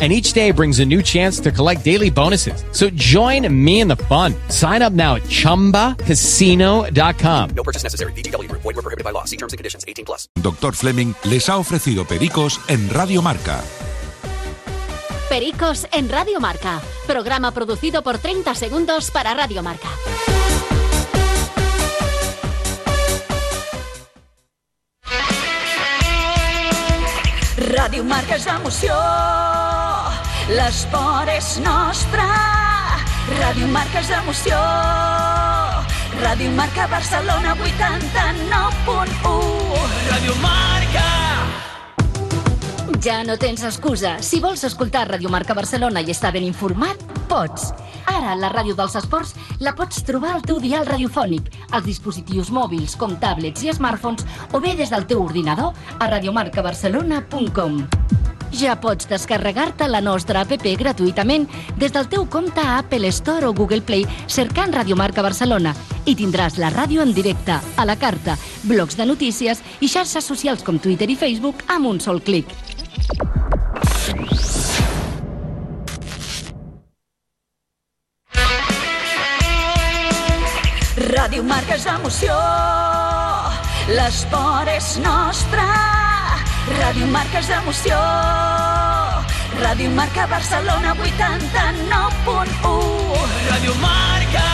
and each day brings a new chance to collect daily bonuses. So join me in the fun. Sign up now at ChumbaCasino.com. No purchase necessary. VGW Group. Void were prohibited by law. See terms and conditions. 18 plus. Dr. Fleming les ha ofrecido Pericos en Radio Marca. Pericos en Radio Marca. Programa producido por 30 segundos para Radio Marca. Ràdio Marca és emoció, l'esport és nostre. Ràdio Marca és emoció, Ràdio Marca Barcelona 89.1. Ràdio Marca! Ja no tens excusa. Si vols escoltar Radio Marca Barcelona i estar ben informat, pots. Ara, la ràdio dels esports la pots trobar al teu dial radiofònic, als dispositius mòbils com tablets i smartphones o bé des del teu ordinador a radiomarcabarcelona.com. Ja pots descarregar-te la nostra app gratuïtament des del teu compte a Apple Store o Google Play cercant Radio Marca Barcelona i tindràs la ràdio en directe, a la carta, blocs de notícies i xarxes socials com Twitter i Facebook amb un sol clic. Ràdio Marca és emoció, l'esport és nostre. Ràdio Marca és emoció, Ràdio Marca Barcelona 89.1. Ràdio Marca!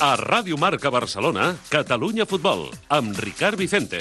A Ràdio Marca Barcelona, Catalunya Futbol, amb Ricard Vicente.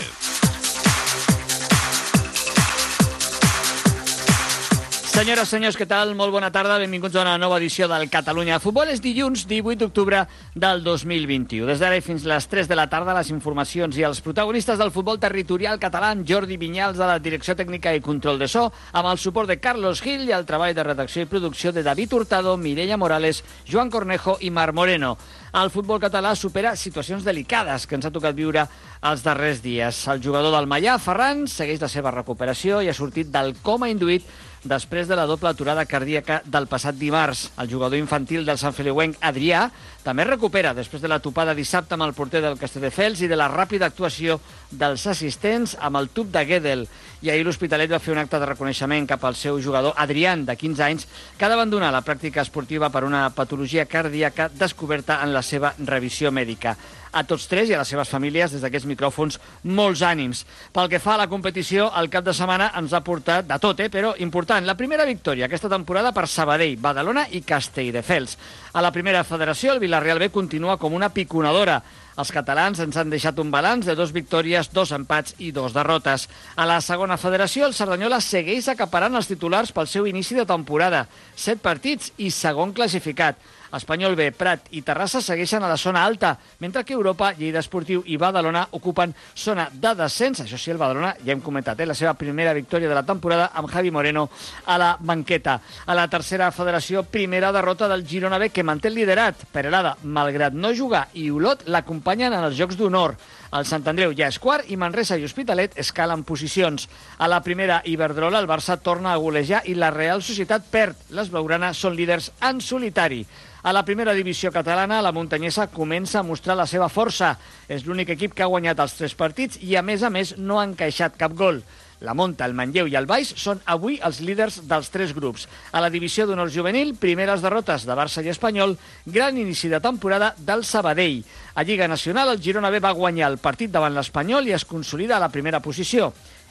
Senyores, senyors, què tal? Molt bona tarda, benvinguts a una nova edició del Catalunya Futbol. És dilluns 18 d'octubre del 2021. Des d'ara fins les 3 de la tarda, les informacions i els protagonistes del futbol territorial català, Jordi Vinyals, de la Direcció Tècnica i Control de So, amb el suport de Carlos Gil i el treball de redacció i producció de David Hurtado, Mireia Morales, Joan Cornejo i Mar Moreno. El futbol català supera situacions delicades que ens ha tocat viure els darrers dies. El jugador del Mallà, Ferran, segueix la seva recuperació i ha sortit del coma induït després de la doble aturada cardíaca del passat dimarts. El jugador infantil del Sant Feliuenc, Adrià, també recupera després de la topada dissabte amb el porter del Castelldefels i de la ràpida actuació dels assistents amb el tub de Guedel. I ahir l'Hospitalet va fer un acte de reconeixement cap al seu jugador Adrián, de 15 anys, que ha d'abandonar la pràctica esportiva per una patologia cardíaca descoberta en la seva revisió mèdica a tots tres i a les seves famílies des d'aquests micròfons molts ànims. Pel que fa a la competició, el cap de setmana ens ha portat de tot, eh? però important, la primera victòria aquesta temporada per Sabadell, Badalona i Castelldefels. A la primera federació, el Villarreal B continua com una piconadora. Els catalans ens han deixat un balanç de dos victòries, dos empats i dos derrotes. A la segona federació, el Cerdanyola segueix acaparant els titulars pel seu inici de temporada. Set partits i segon classificat. Espanyol B, Prat i Terrassa segueixen a la zona alta, mentre que Europa, Lleida Esportiu i Badalona ocupen zona de descens. Això sí, el Badalona, ja hem comentat, eh, la seva primera victòria de la temporada amb Javi Moreno a la banqueta. A la tercera federació, primera derrota del Girona B, que manté el liderat. Perelada, malgrat no jugar, i Olot l'acompanyen en els Jocs d'Honor. El Sant Andreu ja és quart i Manresa i Hospitalet escalen posicions. A la primera Iberdrola, el Barça torna a golejar i la Real Societat perd. Les blaugranes són líders en solitari. A la primera divisió catalana, la muntanyesa comença a mostrar la seva força. És l'únic equip que ha guanyat els tres partits i, a més a més, no ha encaixat cap gol. La Monta, el Manlleu i el Baix són avui els líders dels tres grups. A la divisió d'honor juvenil, primeres derrotes de Barça i Espanyol, gran inici de temporada del Sabadell. A Lliga Nacional, el Girona B va guanyar el partit davant l'Espanyol i es consolida a la primera posició.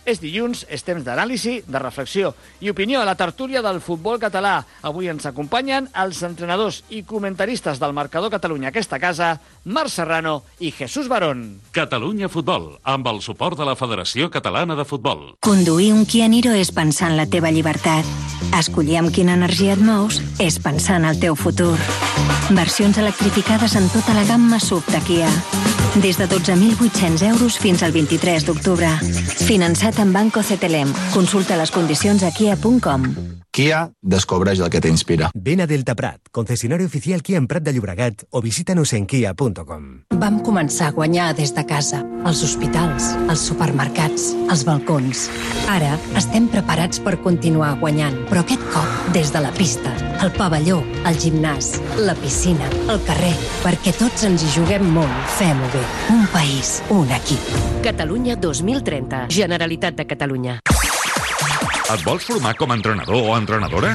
És dilluns, és temps d'anàlisi, de reflexió i opinió a la tertúlia del futbol català. Avui ens acompanyen els entrenadors i comentaristes del marcador Catalunya aquesta casa, Marc Serrano i Jesús Barón. Catalunya Futbol, amb el suport de la Federació Catalana de Futbol. Conduir un Kia Niro és pensar en la teva llibertat. Escollir amb quina energia et mous és pensar en el teu futur. Versions electrificades en tota la gamma SUV de Kia. Des de 12.800 euros fins al 23 d'octubre. Finançat amb Banco CTLM. Consulta les condicions a kia.com. Kia, descobreix el que t'inspira. Ven a Delta Prat, concesionario oficial Kia en Prat de Llobregat o visita-nos en kia.com. Vam començar a guanyar des de casa, als hospitals, als supermercats, als balcons. Ara estem preparats per continuar guanyant, però aquest cop des de la pista, el pavelló, el gimnàs, la piscina, el carrer, perquè tots ens hi juguem molt. Fem-ho bé. Un país, un equip. Catalunya 2030. Generalitat de Catalunya. Et vols formar com a entrenador o entrenadora?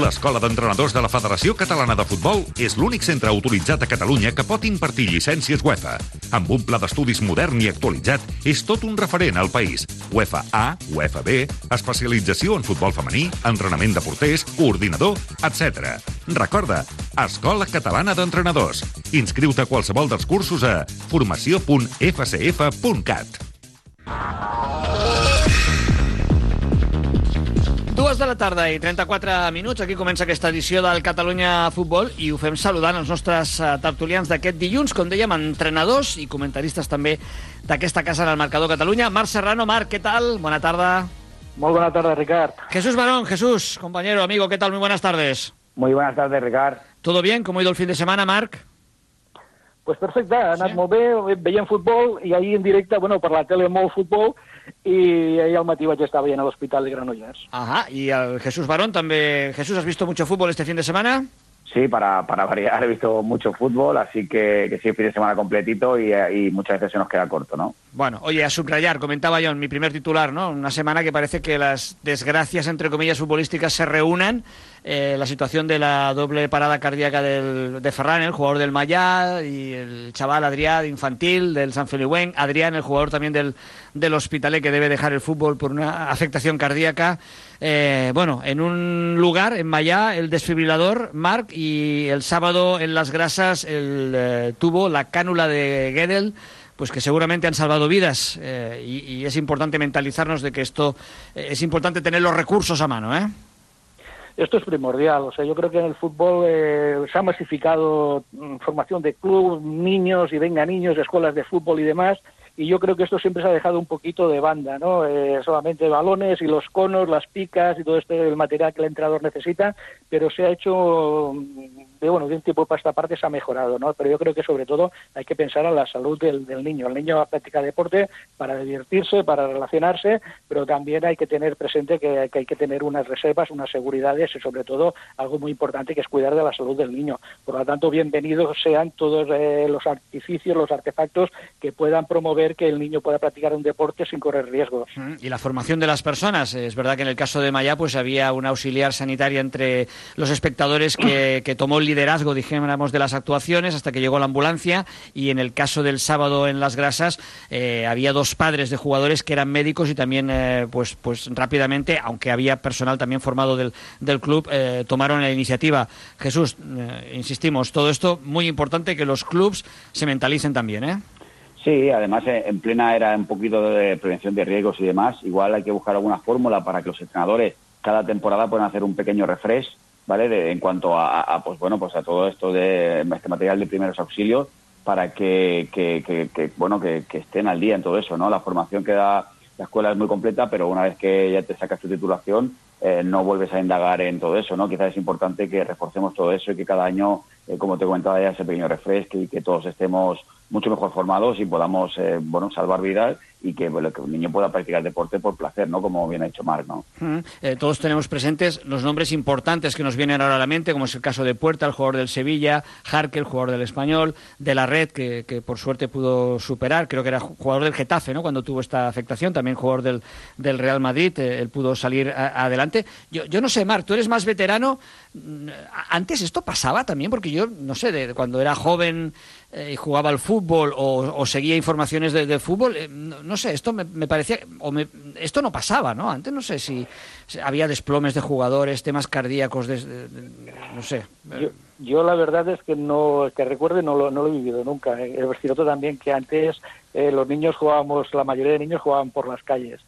L'Escola d'Entrenadors de la Federació Catalana de Futbol és l'únic centre autoritzat a Catalunya que pot impartir llicències UEFA. Amb un pla d'estudis modern i actualitzat, és tot un referent al país. UEFA A, UEFA B, especialització en futbol femení, entrenament de porters, coordinador, etc. Recorda, Escola Catalana d'Entrenadors. Inscriu-te a qualsevol dels cursos a formació.fcf.cat. Dues de la tarda i 34 minuts. Aquí comença aquesta edició del Catalunya Futbol i ho fem saludant els nostres eh, tertulians d'aquest dilluns, com dèiem, entrenadors i comentaristes també d'aquesta casa en el Marcador Catalunya. Marc Serrano, Marc, què tal? Bona tarda. Muy buenas tardes, Ricard. Jesús Barón, Jesús, compañero, amigo, ¿qué tal? Muy buenas tardes. Muy buenas tardes, Ricard. ¿Todo bien? ¿Cómo ha ido el fin de semana, Marc? Pues perfecte, ha anat sí. molt bé, veient futbol i ahir en directe, bueno, per la tele molt futbol i ahir al matí vaig estar veient a l'Hospital de Granollers. Ajá, y el Jesús Barón también. Jesús, ¿has visto mucho fútbol este fin de semana? Sí, para, para variar he visto mucho fútbol, así que, que sí, fin de semana completito y, y muchas veces se nos queda corto, ¿no? Bueno, oye, a subrayar, comentaba yo en mi primer titular, ¿no? Una semana que parece que las desgracias, entre comillas, futbolísticas se reúnan. Eh, la situación de la doble parada cardíaca del, de Ferran, el jugador del Mayá, y el chaval Adrián infantil del San Feliuén, Adrián, el jugador también del, del Hospitalet, que debe dejar el fútbol por una afectación cardíaca. Eh, bueno, en un lugar, en Mayá, el desfibrilador, Marc, y el sábado en Las Grasas el eh, tubo la cánula de Gedel, pues que seguramente han salvado vidas. Eh, y, es importante mentalizarnos de que esto eh, es importante tener los recursos a mano, ¿eh? Esto es primordial. O sea, yo creo que en el fútbol eh, se ha masificado formación de club, niños y venga niños, escuelas de fútbol y demás y yo creo que esto siempre se ha dejado un poquito de banda, ¿no? Eh, solamente balones y los conos, las picas y todo este el material que el entrenador necesita, pero se ha hecho de bueno de un tiempo para esta parte se ha mejorado, ¿no? Pero yo creo que sobre todo hay que pensar en la salud del, del niño. El niño va a practicar deporte para divertirse, para relacionarse, pero también hay que tener presente que, que hay que tener unas reservas, unas seguridades y sobre todo algo muy importante que es cuidar de la salud del niño. Por lo tanto, bienvenidos sean todos eh, los artificios, los artefactos que puedan promover que el niño pueda practicar un deporte sin correr riesgos. Y la formación de las personas. Es verdad que en el caso de Maya pues había una auxiliar sanitaria entre los espectadores que, que tomó el liderazgo, dijéramos, de las actuaciones hasta que llegó la ambulancia y en el caso del sábado en Las Grasas eh, había dos padres de jugadores que eran médicos y también eh, pues, pues rápidamente, aunque había personal también formado del, del club, eh, tomaron la iniciativa. Jesús, insistimos, todo esto muy importante que los clubs se mentalicen también, ¿eh? Sí, además en plena era un poquito de prevención de riesgos y demás, igual hay que buscar alguna fórmula para que los entrenadores cada temporada puedan hacer un pequeño refresh, ¿vale? De, en cuanto a, a, pues bueno, pues a todo esto de este material de primeros auxilios para que, que, bueno, que, que estén al día en todo eso, ¿no? La formación que da la escuela es muy completa, pero una vez que ya te sacas tu titulación, eh, no vuelves a indagar en todo eso, ¿no? Quizás es importante que reforcemos todo eso y que cada año, eh, como te comentaba ya, ese pequeño refresco y que todos estemos mucho mejor formados y podamos eh, bueno salvar vidas y que, bueno, un niño pueda practicar deporte por placer, ¿no? Como bien ha dicho Marc, ¿no? Mm, eh, todos tenemos presentes los nombres importantes que nos vienen ahora a la mente, como es el caso de Puerta, el jugador del Sevilla, Jarque, el jugador del Español, de la Red, que, que, por suerte pudo superar, creo que era jugador del Getafe, ¿no? Cuando tuvo esta afectación, también jugador del, del Real Madrid, eh, él pudo salir adelante. Yo, yo no sé, Marc, tú eres más veterano, antes esto pasaba también, porque yo yo no sé, de, cuando era joven eh, jugaba al fútbol o, seguía informaciones de, fútbol, eh, no, no sé, esto me, parecía, o me- esto no pasaba, ¿no? Antes no sé si, había desplomes de jugadores, temas cardíacos, de- no sé. Yo, yo la verdad es que no, que recuerde, no lo, no lo he vivido nunca. Eh, Es cierto también que antes eh, los niños jugábamos, la mayoría de niños jugaban por las calles.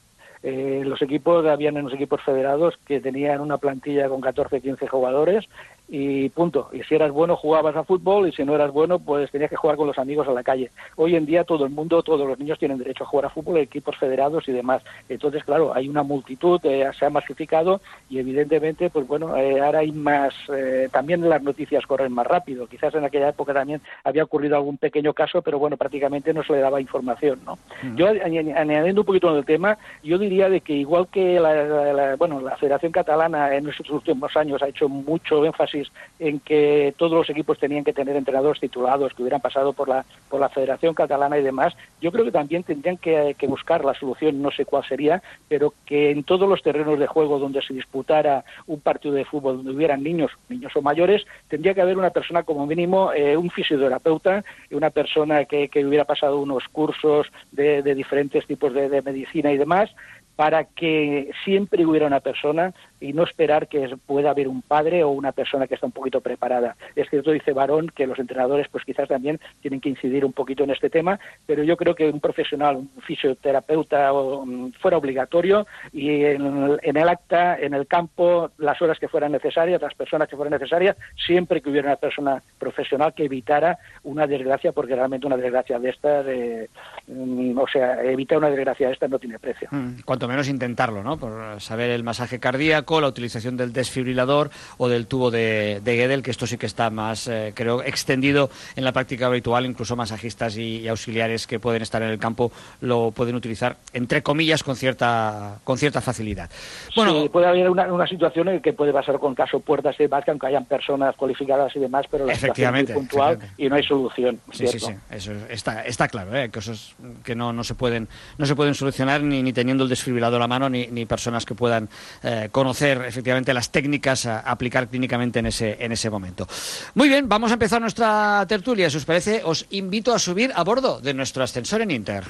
Eh, los equipos, habían unos equipos federados que tenían una plantilla con 14, 15 jugadores y punto. Y si eras bueno jugabas a fútbol y si no eras bueno pues tenías que jugar con los amigos a la calle. Hoy en día todo el mundo, todos los niños tienen derecho a jugar a fútbol, equipos federados y demás. Entonces, claro, hay una multitud, eh, se ha masificado y evidentemente, pues bueno, eh, ahora hay más, eh, también las noticias corren más rápido. Quizás en aquella época también había ocurrido algún pequeño caso, pero bueno, prácticamente no se le daba información, ¿no? Yo añ- añadiendo un poquito en el tema, yo diría de que igual que la, la- la- bueno, la Federación Catalana en estos últimos años ha hecho mucho énfasis en que todos los equipos tenían que tener entrenadores titulados que hubieran pasado por la por la Federación Catalana y demás, yo creo que también tendrían que, buscar la solución, no sé cuál sería, pero que en todos los terrenos de juego donde se disputara un partido de fútbol, donde hubieran niños, niños o mayores, tendría que haber una persona como mínimo, eh, un fisioterapeuta, una persona que, que hubiera pasado unos cursos de, de diferentes tipos de medicina y demás, para que siempre hubiera una persona y no esperar que pueda haber un padre o una persona que está un poquito preparada. Es cierto, dice Barón, que los entrenadores pues quizás también tienen que incidir un poquito en este tema, pero yo creo que un profesional, un fisioterapeuta mm, fuera obligatorio y en el acta, en el campo, las horas que fueran necesarias, las personas que fueran necesarias, siempre que hubiera una persona profesional que evitara una desgracia, porque realmente una desgracia de estas, eh, mm, o sea, evitar una desgracia de estas no tiene precio. Mm, Cuanto menos intentarlo, ¿no? Por saber el masaje cardíaco, la utilización del desfibrilador o del tubo de, de Gödel, que esto sí que está más, eh, creo, extendido en la práctica habitual. Incluso masajistas y, y auxiliares que pueden estar en el campo lo pueden utilizar, entre comillas, con cierta, con cierta facilidad. Bueno, Sí, puede haber una, una situación en que puede pasar con caso puertas y demás, que aunque hayan personas cualificadas y demás, pero la situación es Efectivamente, muy puntual efectivamente. y no hay solución. Sí, sí, sí, eso está, está claro, ¿eh? cosas que no, no se pueden no se pueden solucionar ni, ni teniendo el desfibrilador a mano ni, ni personas que puedan eh, conocer efectivamente las técnicas a aplicar clínicamente en ese en ese momento. Muy bien, vamos a empezar nuestra tertulia. Si os parece, os invito a subir a bordo de nuestro ascensor en Inter.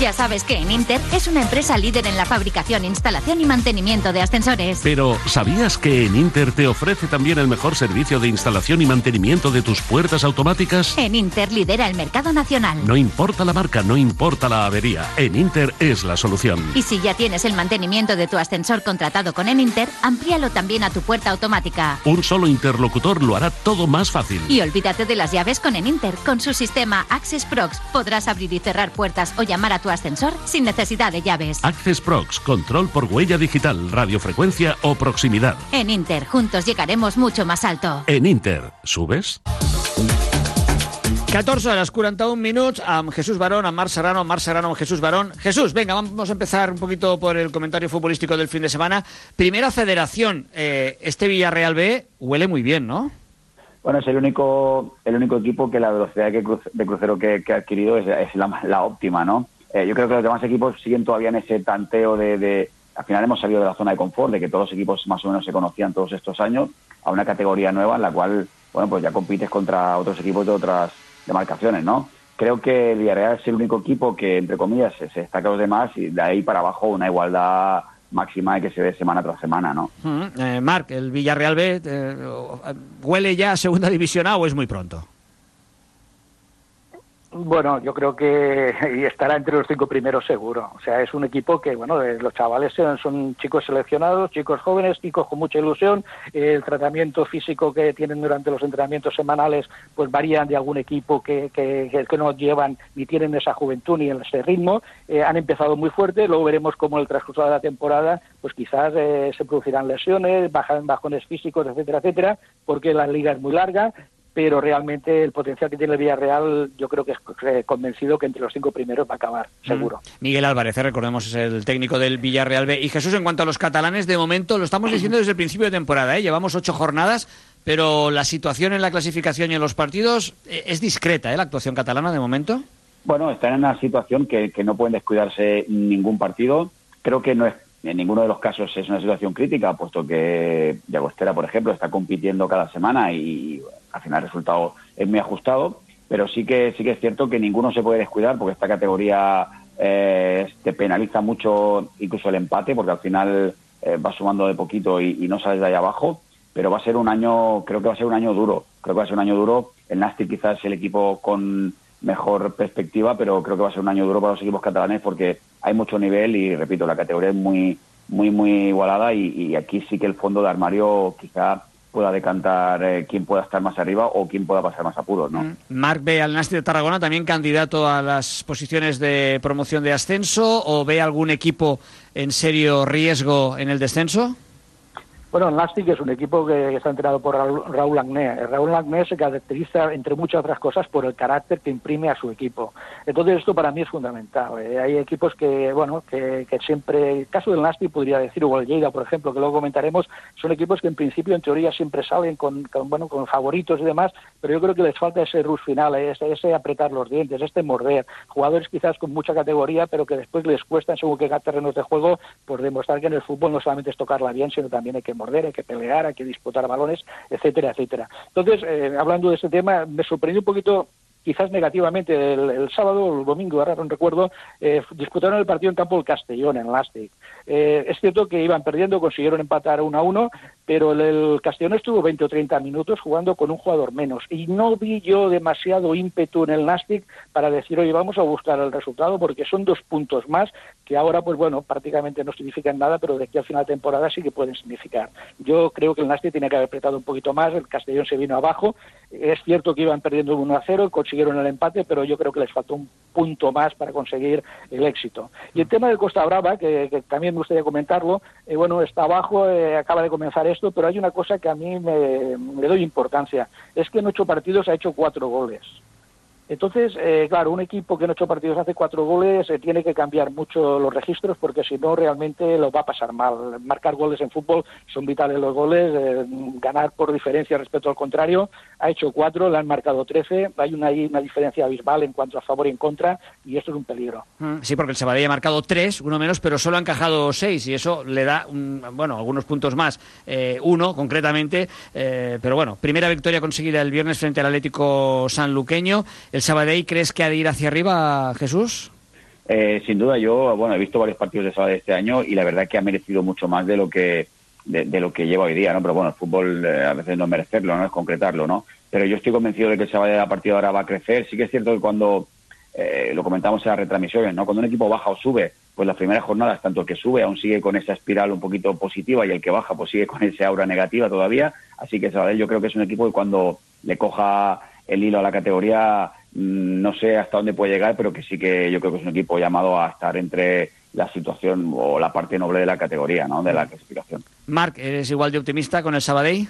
Ya sabes que en Inter es una empresa líder en la fabricación, instalación y mantenimiento de ascensores. Pero, ¿sabías que en Inter te ofrece también el mejor servicio de instalación y mantenimiento de tus puertas automáticas? En Inter lidera el mercado nacional. No importa la marca, no importa la avería. En Inter es la solución. Y si ya tienes el mantenimiento de tu ascensor contratado con Eninter, amplíalo también a tu puerta automática. Un solo interlocutor lo hará todo más fácil. Y olvídate de las llaves con Eninter. Con su sistema Access Prox podrás abrir y cerrar puertas o llamar a tu ascensor sin necesidad de llaves. Access Prox, control por huella digital, radiofrecuencia o proximidad. En Inter, juntos llegaremos mucho más alto. En Inter, ¿subes? 14 horas 41 minuts amb Jesús Barón, Marc Serrano, amb Marc Serrano, amb Jesús Barón. Jesús, venga, vamos a empezar un poquito por el comentario futbolístico del fin de semana. Primera federación, eh, este Villarreal B huele muy bien, ¿no? Bueno, es el único, el único equipo que la velocidad que cruce- de crucero que, que ha adquirido es, es la, la óptima, ¿no? Eh, yo creo que los demás equipos siguen todavía en ese tanteo de, de- Al final hemos salido de la zona de confort, de que todos los equipos más o menos se conocían todos estos años, a una categoría nueva en la cual, bueno, pues ya compites contra otros equipos de otras demarcaciones, ¿no? Creo que el Villarreal es el único equipo que, entre comillas, se, destaca a los demás y de ahí para abajo una igualdad máxima que se ve semana tras semana, ¿no? Mm, eh, Marc, ¿el Villarreal B eh, huele ya a segunda división A o es muy pronto? Bueno, yo creo que y estará entre los cinco primeros seguro. O sea, es un equipo que, bueno, eh, los chavales son, chicos seleccionados, chicos jóvenes, chicos con mucha ilusión. El tratamiento físico que tienen durante los entrenamientos semanales, pues varían de algún equipo que, que, que- que no llevan ni tienen esa juventud ni ese ritmo. Eh, han empezado muy fuerte, luego veremos cómo en el transcurso de la temporada, pues quizás eh, se producirán lesiones, bajan bajones físicos, etcétera, etcétera, porque la liga es muy larga pero realmente el potencial que tiene el Villarreal, yo creo que es eh, convencido que entre los cinco primeros va a acabar, seguro. Miguel Álvarez, eh, recordemos, es el técnico del Villarreal B. Y Jesús, en cuanto a los catalanes, de momento lo estamos diciendo desde el principio de temporada, ¿eh? llevamos ocho jornadas, pero la situación en la clasificación y en los partidos eh, es discreta, ¿eh? la actuación catalana de momento. Bueno, están en una situación que, que no pueden descuidarse ningún partido. Creo que no es en ninguno de los casos es una situación crítica, puesto que Llagostera, por ejemplo, está compitiendo cada semana y al final el resultado es muy ajustado, pero sí que sí que es cierto que ninguno se puede descuidar porque esta categoría eh, te penaliza mucho incluso el empate, porque al final eh, vas sumando de poquito y, no sales de ahí abajo, pero va a ser un año, creo que va a ser un año duro, creo que va a ser un año duro. El Nastic quizás es el equipo con mejor perspectiva, pero creo que va a ser un año duro para los equipos catalanes porque hay mucho nivel y, repito, la categoría es muy, muy, muy igualada y, y aquí sí que el fondo de armario quizá pueda decantar eh, quién pueda estar más arriba o quién pueda pasar más apuros, ¿no? Marc ve al Nasti de Tarragona también candidato a las posiciones de promoción de ascenso o ve algún equipo en serio riesgo en el descenso? Bueno, el Nastic es un equipo que está entrenado por Raúl, Agné. Raúl Agné se caracteriza, entre muchas otras cosas, por el carácter que imprime a su equipo. Entonces, esto para mí es fundamental. Eh, hay equipos que, bueno, que, que, siempre, el caso del Nastic podría decir, o el Lleida, por ejemplo, que luego comentaremos, son equipos que en principio, en teoría, siempre salen con, con bueno, con favoritos y demás, pero yo creo que les falta ese rush final, ese, ese apretar los dientes, este morder. Jugadores quizás con mucha categoría, pero que después les cuesta, según que terrenos de juego, por demostrar que en el fútbol no solamente es tocarla bien, sino también hay que morder, hay que pelear, hay que disputar balones, etcétera, etcétera. Entonces, eh, hablando de este tema, me sorprendió un poquito quizás negativamente el, el sábado o el domingo, ahora no recuerdo, eh, disputaron el partido en campo del Castellón, en Lastic. Eh, es cierto que iban perdiendo, consiguieron empatar uno a uno, pero el, el, Castellón estuvo 20 o 30 minutos jugando con un jugador menos. Y no vi yo demasiado ímpetu en el Nastic para decir, oye, vamos a buscar el resultado, porque son dos puntos más que ahora, pues bueno, prácticamente no significan nada, pero de aquí al final de temporada sí que pueden significar. Yo creo que el Nastic tiene que haber apretado un poquito más, el Castellón se vino abajo, es cierto que iban perdiendo 1 a 0, consiguieron el empate, pero yo creo que les faltó un punto más para conseguir el éxito. Y el tema del Costa Brava, que, que también me gustaría comentarlo, eh, bueno, está abajo, eh, acaba de comenzar esto, pero hay una cosa que a mí me, me doy importancia, es que en ocho partidos ha hecho cuatro goles. Entonces, eh, claro, un equipo que en ocho partidos hace cuatro goles eh, tiene que cambiar mucho los registros porque si no realmente lo va a pasar mal. Marcar goles en fútbol son vitales los goles, eh, ganar por diferencia respecto al contrario. Ha hecho cuatro, le han marcado trece, hay una, diferencia abismal en cuanto a favor y en contra y esto es un peligro. Sí, porque el Sabadell ha marcado tres, uno menos, pero solo ha encajado seis y eso le da, un, bueno, algunos puntos más, eh, uno concretamente, pero bueno, primera victoria conseguida el viernes frente al Atlético Sanluqueño. ¿El Sabadell crees que ha de ir hacia arriba, Jesús? Eh, sin duda, yo bueno he visto varios partidos de Sabadell este año y la verdad que ha merecido mucho más de lo que de lo que lleva hoy día, ¿no? Pero bueno, el fútbol eh, a veces no es merecerlo, no es concretarlo, ¿no? Pero yo estoy convencido de que el Sabadell a partir de ahora va a crecer. Sí que es cierto que cuando eh, lo comentamos en las retransmisiones, ¿no? Cuando un equipo baja o sube, pues las primeras jornadas, tanto el que sube aún sigue con esa espiral un poquito positiva y el que baja pues sigue con esa aura negativa todavía. Así que Sabadell yo creo que es un equipo que cuando le coja el hilo a la categoría no sé hasta dónde puede llegar, pero que sí que yo creo que es un equipo llamado a estar entre la situación o la parte noble de la categoría, ¿no? De la clasificación. Marc, ¿eres igual de optimista con el Sabadell?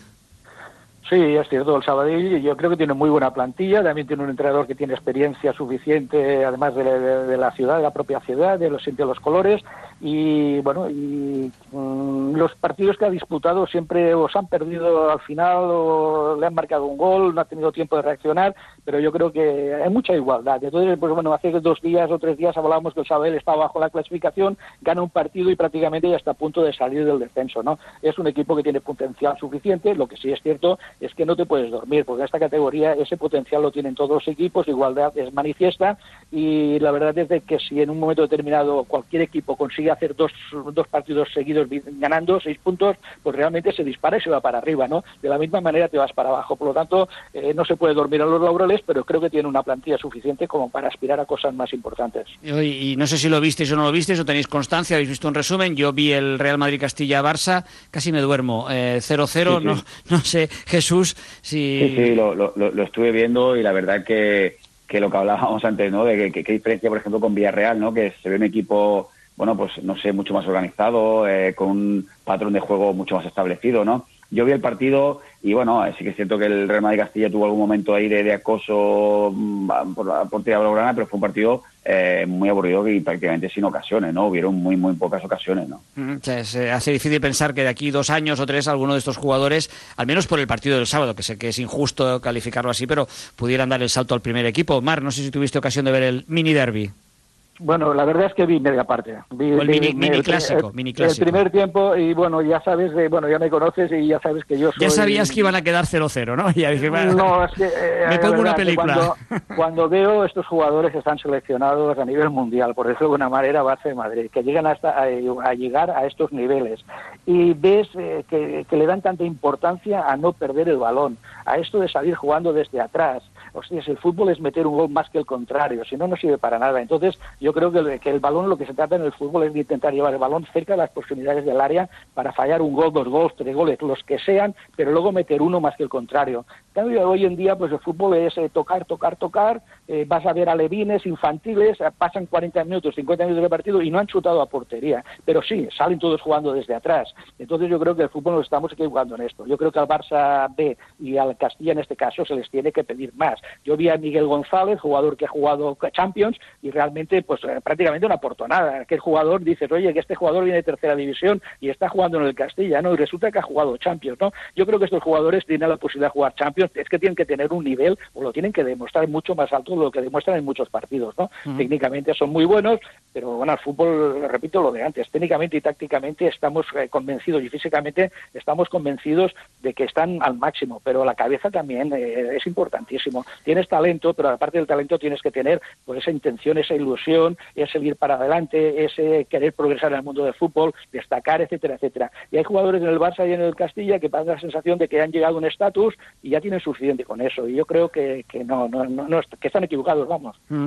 Sí, es cierto, el Sabadell yo creo que tiene muy buena plantilla, también tiene un entrenador que tiene experiencia suficiente, además de, de, de la ciudad, de la propia ciudad, de los de los colores, y bueno, y mmm, los partidos que ha disputado siempre os han perdido al final o le han marcado un gol, no ha tenido tiempo de reaccionar, pero yo creo que hay mucha igualdad. Entonces, pues bueno, hace dos días o tres días hablábamos que el Sabadell está bajo la clasificación, gana un partido y prácticamente ya está a punto de salir del descenso, ¿no? Es un equipo que tiene potencial suficiente, lo que sí es cierto es que no te puedes dormir, porque en esta categoría ese potencial lo tienen todos los equipos, igualdad es manifiesta y la verdad es de que si en un momento determinado cualquier equipo consigue hacer dos, dos partidos seguidos ganando seis puntos, pues realmente se dispara y se va para arriba, ¿no? De la misma manera te vas para abajo, por lo tanto eh, no se puede dormir a los laureles, pero creo que tiene una plantilla suficiente como para aspirar a cosas más importantes. Y, y no sé si lo visteis o no lo visteis o tenéis constancia, habéis visto un resumen, yo vi el Real Madrid-Castilla-Barça, casi me duermo, 0-0, eh, sí, sí. no, no sé, Jesús, si... Sí, sí, lo, lo, lo, estuve viendo y la verdad que, que lo que hablábamos antes, ¿no? De qué diferencia, por ejemplo, con Villarreal, ¿no? Que se ve un equipo, bueno, pues no sé, mucho más organizado, eh, con un patrón de juego mucho más establecido, ¿no? Yo vi el partido y bueno, sí que es cierto que el Real Madrid Castilla tuvo algún momento ahí de, de acoso por la portería blaugrana, pero fue un partido eh, muy aburrido y prácticamente sin ocasiones, ¿no? Hubieron muy, muy pocas ocasiones, ¿no? Mm, se, se hace difícil pensar que de aquí dos años o tres alguno de estos jugadores, al menos por el partido del sábado, que sé que es injusto calificarlo así, pero pudieran dar el salto al primer equipo. Mar, no sé si tuviste ocasión de ver el mini derby. Bueno, la verdad es que vi media parte. Vi, el vi- mini- el- clásico, el- mini clásico. El primer tiempo y bueno, ya sabes, de- bueno, ya me conoces y ya sabes que yo soy... Ya sabías que iban a quedar 0-0, ¿no? Ya dije, bueno, No, es que, eh, me pongo una película. Cuando, cuando veo estos jugadores que están seleccionados a nivel mundial, por decirlo de alguna manera, Barça de Madrid, que llegan hasta a, a llegar a estos niveles y ves eh, que, que le dan tanta importancia a no perder el balón, a esto de salir jugando desde atrás. Hostias, el fútbol es meter un gol más que el contrario, si no, no sirve para nada. Entonces, yo creo que el, que el balón, lo que se trata en el fútbol es de intentar llevar el balón cerca de las proximidades del área para fallar un gol, dos goles, tres goles, los que sean, pero luego meter uno más que el contrario. Cambio, hoy en día, pues el fútbol es eh, tocar, tocar, tocar, eh, vas a ver alevines, infantiles, eh, pasan 40 minutos, 50 minutos de partido y no han chutado a portería, pero sí, salen todos jugando desde atrás. Entonces yo creo que el fútbol nos estamos equivocando en esto. Yo creo que al Barça B y al Castilla en este caso se les tiene que pedir más. Yo vi a Miguel González, jugador que ha jugado Champions, y realmente pues prácticamente no aportó nada. Aquel jugador dices, oye, que este jugador viene de tercera división y está jugando en el Castilla, ¿no? Y resulta que ha jugado Champions, ¿no? Yo creo que estos jugadores tienen la posibilidad de jugar Champions, es que tienen que tener un nivel o lo tienen que demostrar mucho más alto de lo que demuestran en muchos partidos, ¿no? Técnicamente son muy buenos, pero bueno, el fútbol, repito lo de antes, técnicamente y tácticamente estamos eh, convencidos y físicamente estamos convencidos de que están al máximo, pero la cabeza también eh, es importantísimo. Tienes talento, pero aparte del talento tienes que tener pues esa intención, esa ilusión, ese ir para adelante, ese querer progresar en el mundo del fútbol, destacar, etcétera, etcétera. Y hay jugadores en el Barça y en el Castilla que dan la sensación de que han llegado a un estatus y ya tienen suficiente con eso. Y yo creo que, que no, no, no, no, que están equivocados, vamos. Mm.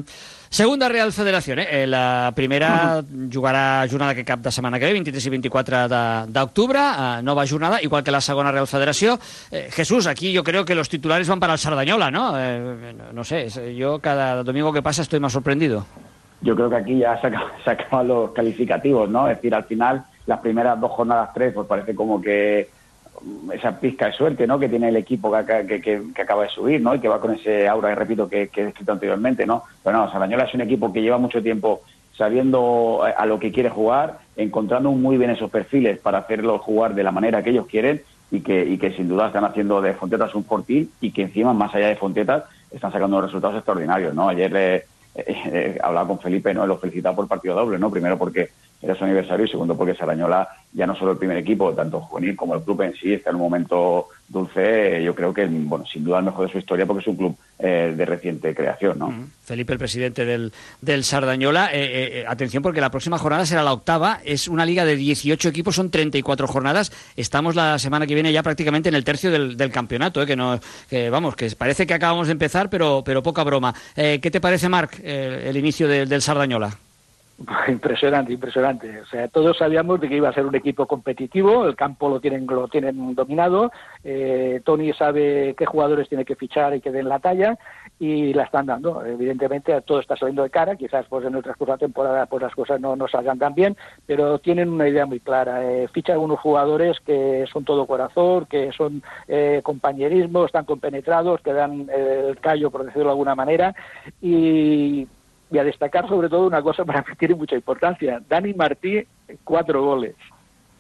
Segunda Real Federació, eh? Eh, La primera jugarà jornada que cap de setmana que ve, 23 i 24 de- d'octubre, eh, nova jornada, igual que la segona Real Federació. Eh, Jesús, aquí yo creo que los titulares van para el Sardañola, ¿no? Eh, no- no sé, yo cada domingo que pasa estoy más sorprendido. Yo creo que aquí ya se acaban, se acaban los calificativos, ¿no? Es decir, al final, las primeras dos jornadas, tres, pues parece como que esa pizca de suerte, ¿no? Que tiene el equipo que, que, que- acaba de subir, ¿no? Y que va con ese aura, repito, que, he descrito anteriormente, ¿no? Pero no, Sarañola es un equipo que lleva mucho tiempo sabiendo a, a lo que quiere jugar, encontrando muy bien esos perfiles para hacerlo jugar de la manera que ellos quieren y que, sin duda están haciendo de Fontetas un fortín y que encima, más allá de Fontetas, están sacando resultados extraordinarios, ¿no? Ayer eh, eh, eh, hablaba con Felipe, ¿no? Lo felicitaba por partido doble, ¿no? Primero porque era su aniversario y segundo porque Sarañola, ya no solo el primer equipo, tanto juvenil como el club en sí, está en un momento dulce, yo creo que, bueno, sin duda el mejor de su historia porque es un club eh, de reciente creación, ¿no? Felipe, el presidente del, del Sardañola. Eh, eh, eh, atención, porque la próxima jornada será la octava. Es una liga de 18 equipos, son 34 jornadas. Estamos la semana que viene ya prácticamente en el tercio del, del campeonato. eh, que no, vamos, que parece que acabamos de empezar, pero, pero poca broma. ¿Qué te parece, Marc, el inicio del- del Sardañola? Impresionante, impresionante. O sea, todos sabíamos de que iba a ser un equipo competitivo, el campo lo tienen, lo tienen dominado, eh, Tony sabe qué jugadores tiene que fichar y que den la talla y la están dando. Evidentemente todo está saliendo de cara, quizás pues en el transcurso de la temporada pues las cosas no, no salgan tan bien, pero tienen una idea muy clara. Eh, fichan unos jugadores que son todo corazón, que son eh, compañerismo, están compenetrados, que dan el callo, por decirlo de alguna manera, y y a destacar sobre todo una cosa para mí tiene mucha importancia. Dani Martí, cuatro goles.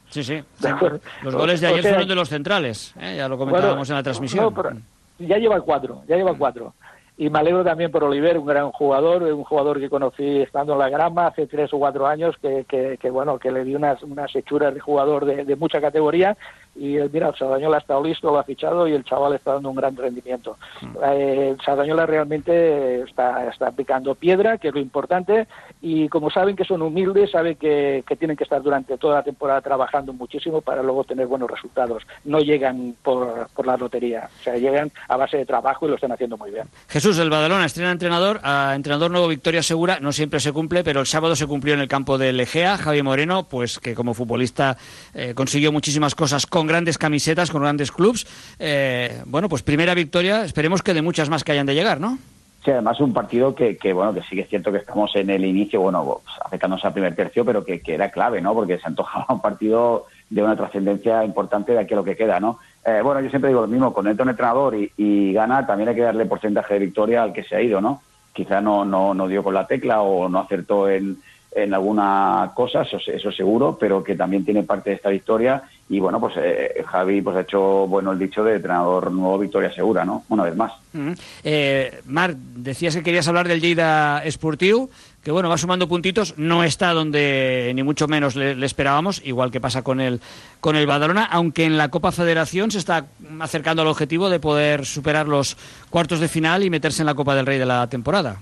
Sí, sí. Los goles de O ayer sea, fueron de los centrales. eh, ya lo comentábamos bueno, en la transmisión. no, pero ya lleva cuatro, ya lleva cuatro. Y me alegro también por Oliver, un gran jugador, un jugador que conocí estando en la grama hace tres o cuatro años, que, que, que, bueno, que le di unas, unas hechuras de jugador de, de mucha categoría. Y eh, mira, el Sardañola ha estado listo, lo ha fichado y el chaval está dando un gran rendimiento. Eh, el Sardañola realmente está, está picando piedra, que es lo importante, y como saben que son humildes, saben que, que tienen que estar durante toda la temporada trabajando muchísimo para luego tener buenos resultados. No llegan por, por la lotería, o sea, llegan a base de trabajo y lo están haciendo muy bien. Jesús, el Badalona estrena entrenador, a entrenador nuevo Victoria Segura, no siempre se cumple, pero el sábado se cumplió en el campo del Egea, Javi Moreno, pues que como futbolista eh, consiguió muchísimas cosas con grandes camisetas, con grandes clubs. Eh, bueno, pues primera victoria, esperemos que de muchas más que hayan de llegar, ¿no? Sí, además un partido que, que, bueno, que sí que es cierto que estamos en el inicio, bueno, pues, acercándonos al primer tercio, pero que, era clave, ¿no? Porque se antojaba un partido de una trascendencia importante de aquí a lo que queda, ¿no? Eh, bueno, yo siempre digo lo mismo, entra un entrenador y, y gana, también hay que darle porcentaje de victoria al que se ha ido, ¿no? Quizá no, no, no dio con la tecla o no acertó en, en alguna cosa, eso, eso seguro, pero que también tiene parte de esta victoria. Y bueno, pues eh, Javi pues ha hecho bueno el dicho de entrenador nuevo, victoria segura, ¿no? Una vez más. Mm. Eh, Mar, decías que querías hablar del Lleida Esportiu, que bueno, va sumando puntitos, no está donde ni mucho menos le, le, esperábamos, igual que pasa con el, con el Badalona, aunque en la Copa Federación se está acercando al objetivo de poder superar los cuartos de final y meterse en la Copa del Rey de la temporada.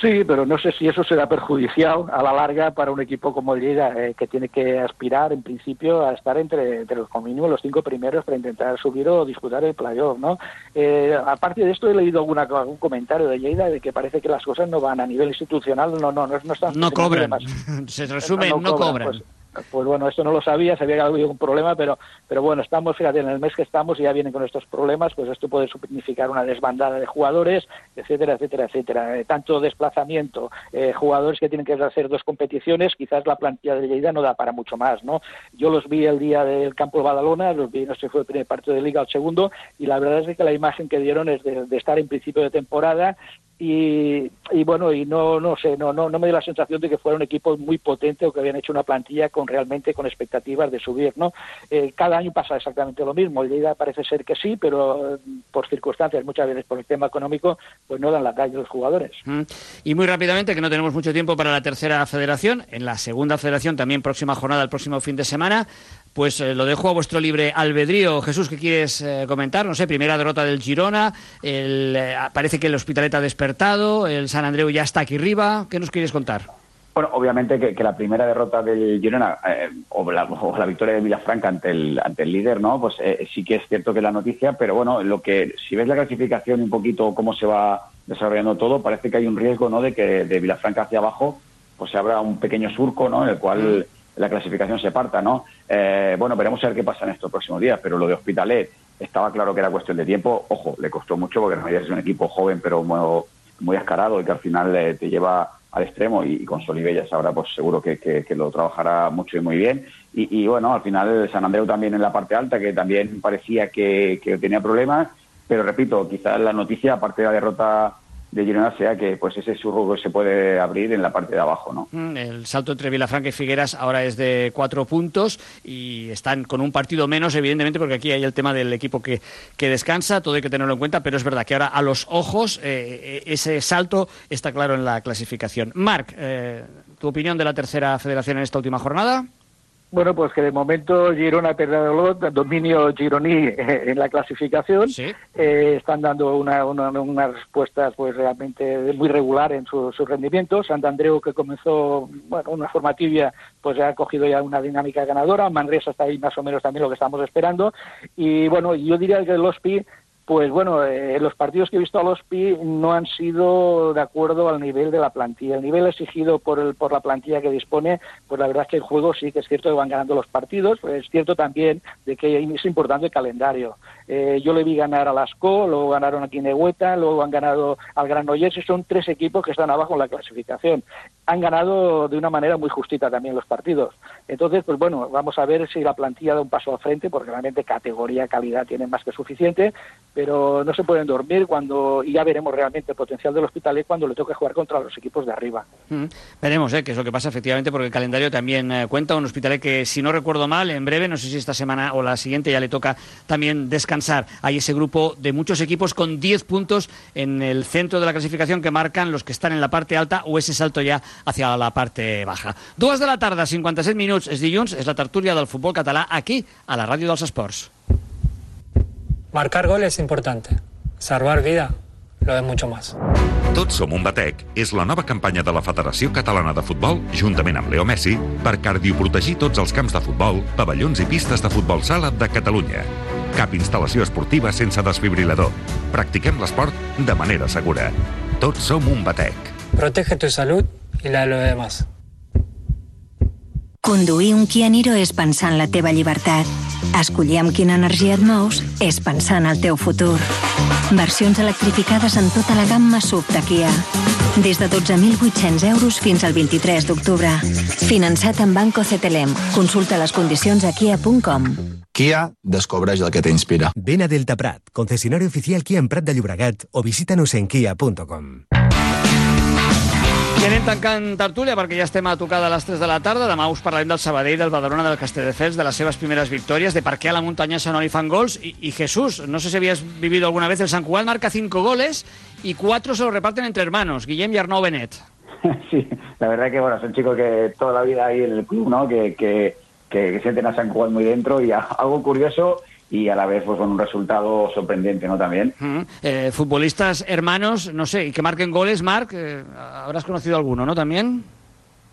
Sí, pero no sé si eso será perjudicial a la larga para un equipo como el Lleida, eh, que tiene que aspirar en principio a estar entre, entre los como mínimo los cinco primeros para intentar subir o disputar el playoff, ¿no? Eh, aparte de esto he leído alguna, algún comentario de Lleida de que parece que las cosas no van a nivel institucional, no, no, no, no están. No cobran. Se resume, no, no, cobran. Pues, pues bueno, esto no lo sabía, sabía que había un problema, pero, pero bueno, estamos, fíjate, en el mes que estamos y ya vienen con estos problemas, pues esto puede significar una desbandada de jugadores, etcétera, etcétera, etcétera. Eh, tanto desplazamiento, eh, jugadores que tienen que hacer dos competiciones, quizás la plantilla de Lleida no da para mucho más, ¿no? Yo los vi el día del campo de Badalona, los vi, no sé, fue el primer partido de Liga o el segundo, y la verdad es que la imagen que dieron es de, de estar en principio de temporada y, y, bueno y no no sé no no no me dio la sensación de que fuera un equipo muy potente o que habían hecho una plantilla con realmente con expectativas de subir no eh, cada año pasa exactamente lo mismo el Lleida parece ser que sí pero eh, por circunstancias muchas veces por el tema económico pues no dan la calle los jugadores mm. y muy rápidamente que no tenemos mucho tiempo para la tercera federación en la segunda federación también próxima jornada el próximo fin de semana pues eh, lo dejo a vuestro libre albedrío. Jesús, ¿qué quieres eh, comentar? No sé, primera derrota del Girona, el, eh, parece que el Hospitalet ha despertado, el San Andreu ya está aquí arriba. ¿Qué nos quieres contar? Bueno, obviamente que, que la primera derrota del Girona eh, o, la, o, la, victoria de Villafranca ante el, ante el líder, ¿no? Pues eh, sí que es cierto que es la noticia, pero bueno, lo que si ves la clasificación y un poquito cómo se va desarrollando todo, parece que hay un riesgo, ¿no? De que de Villafranca hacia abajo pues se abra un pequeño surco, ¿no? En el cual la clasificación se parta, ¿no? Eh, bueno, veremos a ver qué pasa en estos próximos días, pero lo de Hospitalet estaba claro que era cuestión de tiempo. Ojo, le costó mucho porque es un equipo joven, pero muy, muy escarado y que al final eh, te lleva al extremo y, con Solibellas ahora pues seguro que, lo trabajará mucho y muy bien. Y, y, bueno, al final San Andreu también en la parte alta, que también parecía que, que tenía problemas, pero repito, quizás la noticia, aparte de la derrota de Girona sea que pues ese surco se puede abrir en la parte de abajo, ¿no? Mm, el salto entre Vilafranca y Figueras ahora es de cuatro puntos y están con un partido menos, evidentemente, porque aquí hay el tema del equipo que, que descansa, todo hay que tenerlo en cuenta, pero es verdad que ahora a los ojos eh, ese salto está claro en la clasificación. Marc, eh, ¿tu opinión de la tercera federación en esta última jornada? Bueno, pues que de momento Girona ha perdido el dominio gironí en la clasificación. ¿Sí? Eh, están dando una, una, unas respuestas pues realmente muy regular en su, su rendimiento. Santandreu, que comenzó bueno, una forma tibia, pues ha cogido ya una dinámica ganadora. Manresa está ahí más o menos también lo que estamos esperando. Y bueno, yo diría que el OSPI pues bueno, eh, los partidos que he visto a los PI no han sido de acuerdo al nivel de la plantilla. El nivel exigido por, el, por la plantilla que dispone, pues la verdad es que el juego sí que es cierto que van ganando los partidos, pues es cierto también de que es importante el calendario. Eh, yo le vi ganar a Lasco, luego ganaron a Quinehueta, luego han ganado al Granollers y son tres equipos que están abajo en la clasificación. Han ganado de una manera muy justita también los partidos. Entonces, pues bueno, vamos a ver si la plantilla da un paso al frente, porque realmente categoría, calidad tienen más que suficiente, pero no se pueden dormir cuando y ya veremos realmente el potencial del Hospitalet cuando le toque jugar contra los equipos de arriba. Mm, veremos eh, qué es lo que pasa efectivamente, porque el calendario también eh, cuenta. Un Hospitalet que, si no recuerdo mal, en breve, no sé si esta semana o la siguiente, ya le toca también descansar hay ese grupo de muchos equipos con 10 puntos en el centro de la clasificación que marcan los que están en la parte alta o ese salto ya hacia la parte baja. Dues de la tarda, 57 minuts, és dilluns, és la tertúlia del futbol català aquí, a la ràdio dels esports. Marcar gol es importante. Salvar vida lo es mucho más. Tots som un batec és la nova campanya de la Federació Catalana de Futbol, juntament amb Leo Messi, per cardioprotegir tots els camps de futbol, pavellons i pistes de futbol sala de Catalunya. Cap instal·lació esportiva sense desfibrilador. Practiquem l'esport de manera segura. Tots som un batec. Protege tu salud y la de los demás. Conduir un Kia Niro és pensar en la teva llibertat. Escollir amb quina energia et mous és pensar en el teu futur. Versions electrificades en tota la gamma SUV de Kia. Des de 12.800 euros fins al 23 d'octubre. Finançat amb Banco CTLM. Consulta les condicions a kia.com. Kia, descobreix el que t'inspira. Ven a Delta Prat, concesionario oficial Kia en Prat de Llobregat o visítanos en kia.com. I anem tancant tertúlia perquè ja estem a tocar de les 3 de la tarda. Demà us parlarem del Sabadell, del Badalona, del Castelldefels, de les seves primeres victòries, de per què a la muntanyesa no li fan gols. Y, y Jesús, no sé si habías vivido alguna vez, el San Cugat marca 5 goles y 4 se lo reparten entre hermanos, Guillem y Arnau Benet. Sí, la verdad que bueno, son chicos que toda la vida ahí en el club, ¿no? Que, que, que, que sienten a San Juan muy dentro y a- algo curioso y a la vez pues con un resultado sorprendente, ¿no? También. Mm. Eh, futbolistas hermanos, no sé, y que marquen goles, Marc, eh, habrás conocido alguno, ¿no? También.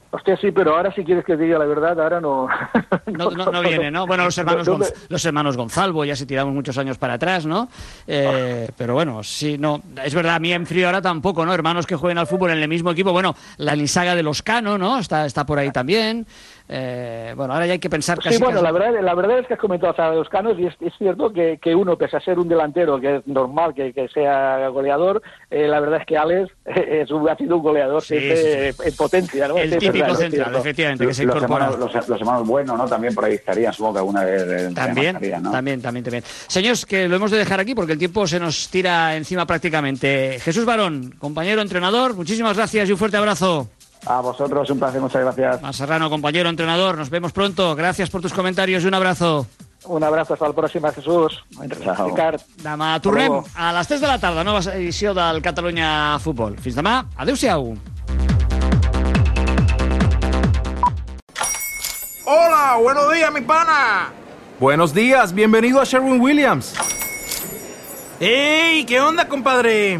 Hostia, sí, pero ahora si quieres que te diga la verdad, ahora no... No, no, no viene, ¿no? Bueno, los hermanos, Gonz- los hermanos Gonzalvo, ya si tiramos muchos años para atrás, ¿no? Eh, pero bueno, sí, no. Es verdad, a mí en frío ahora tampoco, ¿no? Hermanos que jueguen al fútbol en el mismo equipo. Bueno, la Nisaga de los Cano, ¿no? Está, está por ahí también. Eh, bueno, ahora ya hay que pensar casi. Sí, bueno, casi- la verdad, la verdad es que has comentado a los canos y es, es cierto que, que uno, pese a ser un delantero, que es normal que, que sea goleador, eh, la verdad es que Alex es un- ha sido un goleador Sí, siempre en potencia. ¿no? El es típico verdad, central, efectivamente, que se los, incorpora. hermanos, los, los hermanos buenos, ¿no? También por ahí estarían, supongo que alguna vez eh, También, estarían, ¿no? también, también, también. Señores, que lo hemos de dejar aquí porque el tiempo se nos tira encima prácticamente. Jesús Barón, compañero entrenador, muchísimas gracias y un fuerte abrazo. A vosotros, un placer, muchas gracias. A Serrano, compañero entrenador, nos vemos pronto. Gracias por tus comentarios y un abrazo. Un abrazo, hasta la próxima, Jesús. Ricard. Demà tornem a les 3 de la tarda, nova edició del Catalunya Futbol. Fins demà, adeu-siau. Hola, buenos días, mi pana. Buenos días, bienvenido a Sherwin Williams. ¡Ey! ¿Qué onda, compadre?